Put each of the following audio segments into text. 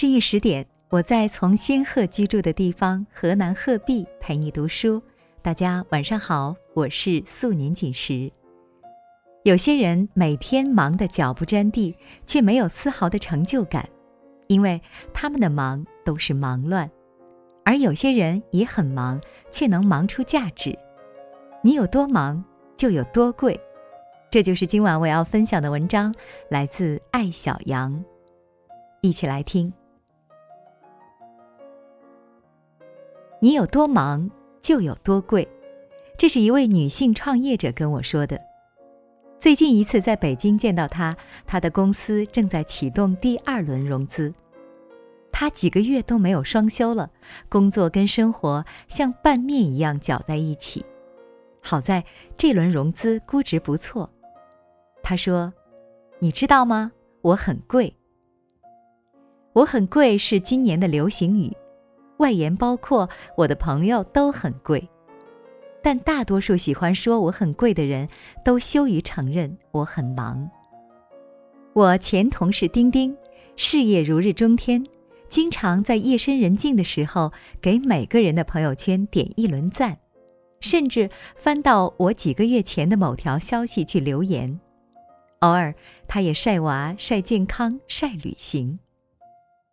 深夜十点，我在从仙鹤居住的地方河南鹤壁陪你读书。大家晚上好，我是素年锦时。有些人每天忙得脚不沾地，却没有丝毫的成就感，因为他们的忙都是忙乱；而有些人也很忙，却能忙出价值。你有多忙，就有多贵。这就是今晚我要分享的文章，来自艾小羊。一起来听。你有多忙，就有多贵。这是一位女性创业者跟我说的。最近一次在北京见到她，她的公司正在启动第二轮融资。她几个月都没有双休了，工作跟生活像拌面一样搅在一起。好在这轮融资估值不错。她说：“你知道吗？我很贵。我很贵是今年的流行语。”外延包括我的朋友都很贵，但大多数喜欢说我很贵的人都羞于承认我很忙。我前同事丁丁，事业如日中天，经常在夜深人静的时候给每个人的朋友圈点一轮赞，甚至翻到我几个月前的某条消息去留言。偶尔，他也晒娃、晒健康、晒旅行。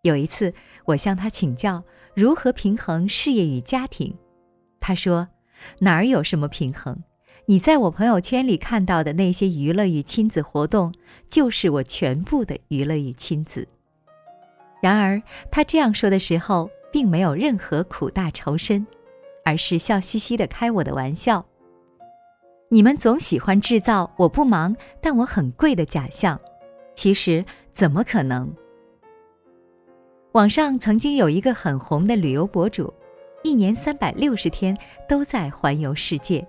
有一次，我向他请教如何平衡事业与家庭，他说：“哪儿有什么平衡？你在我朋友圈里看到的那些娱乐与亲子活动，就是我全部的娱乐与亲子。”然而，他这样说的时候，并没有任何苦大仇深，而是笑嘻嘻的开我的玩笑。你们总喜欢制造我不忙，但我很贵的假象，其实怎么可能？网上曾经有一个很红的旅游博主，一年三百六十天都在环游世界，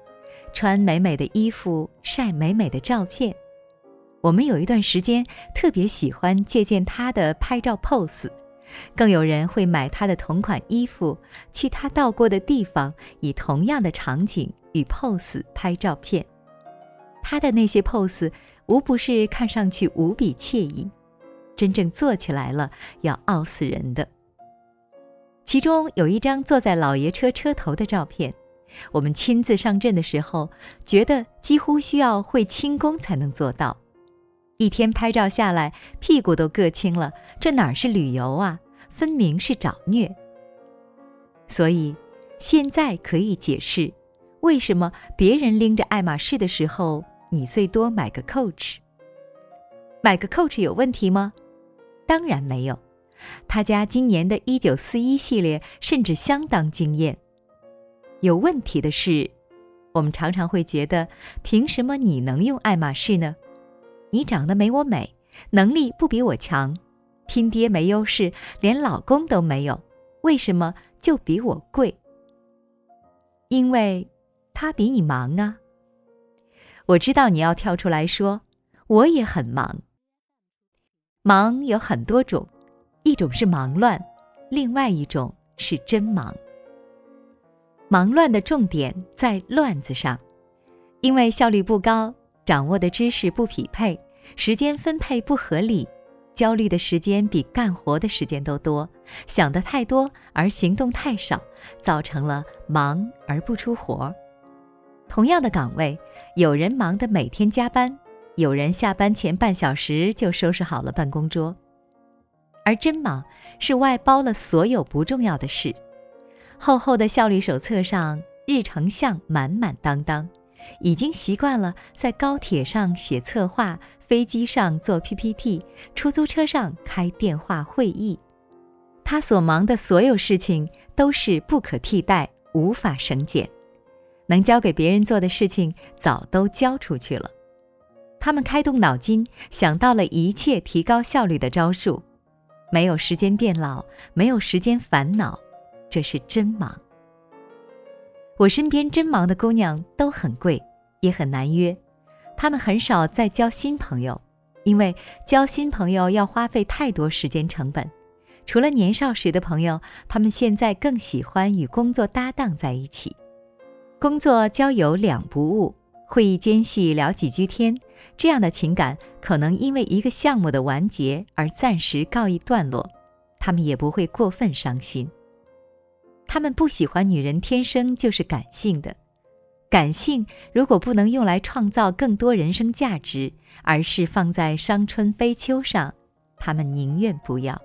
穿美美的衣服，晒美美的照片。我们有一段时间特别喜欢借鉴他的拍照 pose，更有人会买他的同款衣服，去他到过的地方，以同样的场景与 pose 拍照片。他的那些 pose 无不是看上去无比惬意。真正做起来了，要傲死人的。其中有一张坐在老爷车车头的照片，我们亲自上阵的时候，觉得几乎需要会轻功才能做到。一天拍照下来，屁股都硌青了，这哪是旅游啊，分明是找虐。所以，现在可以解释，为什么别人拎着爱马仕的时候，你最多买个 Coach。买个 Coach 有问题吗？当然没有，他家今年的一九四一系列甚至相当惊艳。有问题的是，我们常常会觉得，凭什么你能用爱马仕呢？你长得没我美，能力不比我强，拼爹没优势，连老公都没有，为什么就比我贵？因为他比你忙啊。我知道你要跳出来说，我也很忙。忙有很多种，一种是忙乱，另外一种是真忙。忙乱的重点在“乱”字上，因为效率不高，掌握的知识不匹配，时间分配不合理，焦虑的时间比干活的时间都多，想的太多而行动太少，造成了忙而不出活。同样的岗位，有人忙得每天加班。有人下班前半小时就收拾好了办公桌，而真忙是外包了所有不重要的事。厚厚的效率手册上日程项满满当当，已经习惯了在高铁上写策划、飞机上做 PPT、出租车上开电话会议。他所忙的所有事情都是不可替代、无法省减，能交给别人做的事情早都交出去了。他们开动脑筋，想到了一切提高效率的招数，没有时间变老，没有时间烦恼，这是真忙。我身边真忙的姑娘都很贵，也很难约，她们很少再交新朋友，因为交新朋友要花费太多时间成本。除了年少时的朋友，他们现在更喜欢与工作搭档在一起，工作交友两不误。会议间隙聊几句天，这样的情感可能因为一个项目的完结而暂时告一段落，他们也不会过分伤心。他们不喜欢女人天生就是感性的，感性如果不能用来创造更多人生价值，而是放在伤春悲秋上，他们宁愿不要。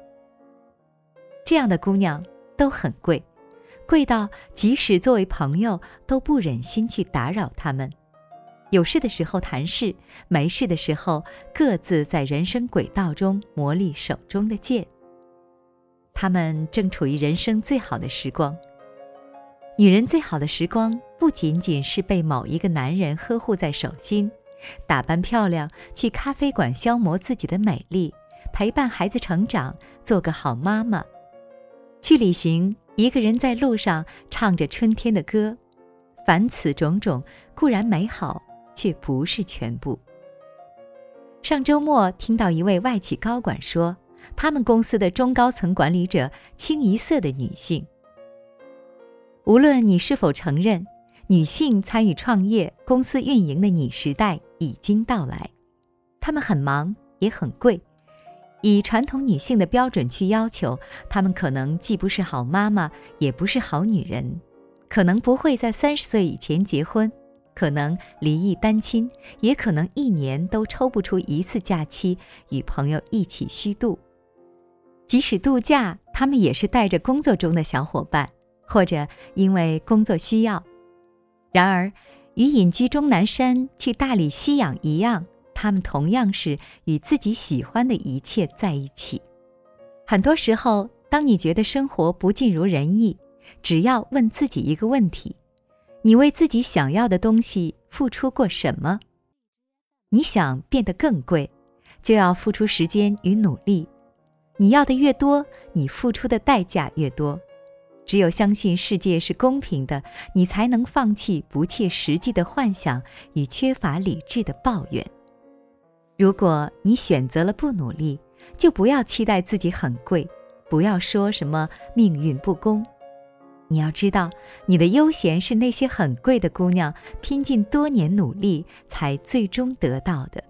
这样的姑娘都很贵，贵到即使作为朋友都不忍心去打扰他们。有事的时候谈事，没事的时候各自在人生轨道中磨砺手中的剑。他们正处于人生最好的时光。女人最好的时光，不仅仅是被某一个男人呵护在手心，打扮漂亮，去咖啡馆消磨自己的美丽，陪伴孩子成长，做个好妈妈，去旅行，一个人在路上唱着春天的歌。凡此种种固然美好。却不是全部。上周末听到一位外企高管说，他们公司的中高层管理者清一色的女性。无论你是否承认，女性参与创业、公司运营的“你时代”已经到来。她们很忙，也很贵。以传统女性的标准去要求，她们可能既不是好妈妈，也不是好女人，可能不会在三十岁以前结婚。可能离异单亲，也可能一年都抽不出一次假期与朋友一起虚度。即使度假，他们也是带着工作中的小伙伴，或者因为工作需要。然而，与隐居终南山去大理吸氧一样，他们同样是与自己喜欢的一切在一起。很多时候，当你觉得生活不尽如人意，只要问自己一个问题。你为自己想要的东西付出过什么？你想变得更贵，就要付出时间与努力。你要的越多，你付出的代价越多。只有相信世界是公平的，你才能放弃不切实际的幻想与缺乏理智的抱怨。如果你选择了不努力，就不要期待自己很贵，不要说什么命运不公。你要知道，你的悠闲是那些很贵的姑娘拼尽多年努力才最终得到的。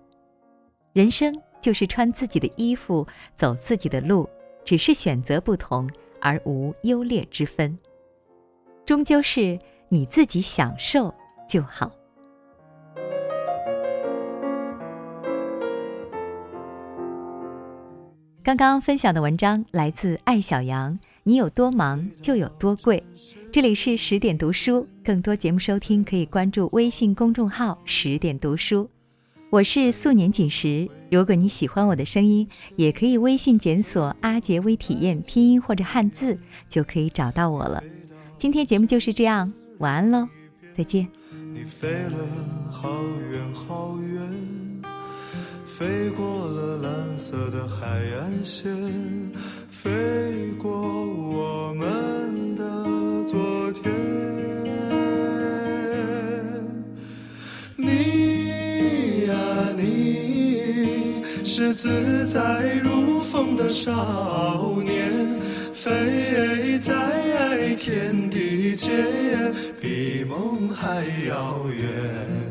人生就是穿自己的衣服，走自己的路，只是选择不同，而无优劣之分。终究是你自己享受就好。刚刚分享的文章来自艾小羊。你有多忙，就有多贵。这里是十点读书，更多节目收听可以关注微信公众号“十点读书”。我是素年锦时。如果你喜欢我的声音，也可以微信检索“阿杰微体验”拼音或者汉字，就可以找到我了。今天节目就是这样，晚安喽，再见。你飞了好远好远，飞过了蓝色的海岸线。飞过我们的昨天，你呀你，是自在如风的少年，飞在天地间，比梦还遥远。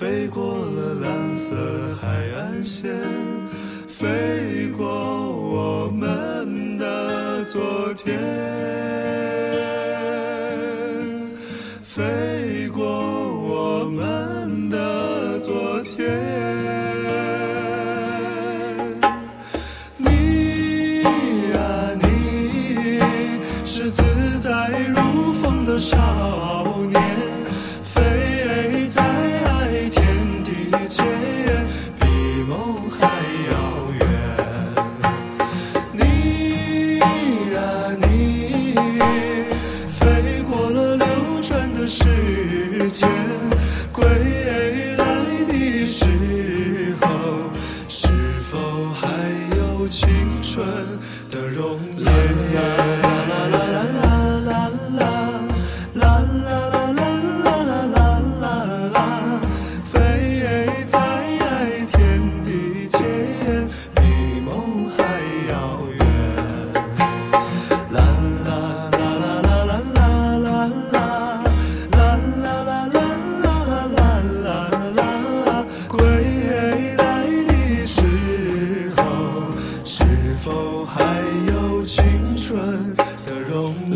飞过了蓝色海岸线飞过我们的昨天飞过我们的昨天。世间。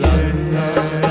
yeah.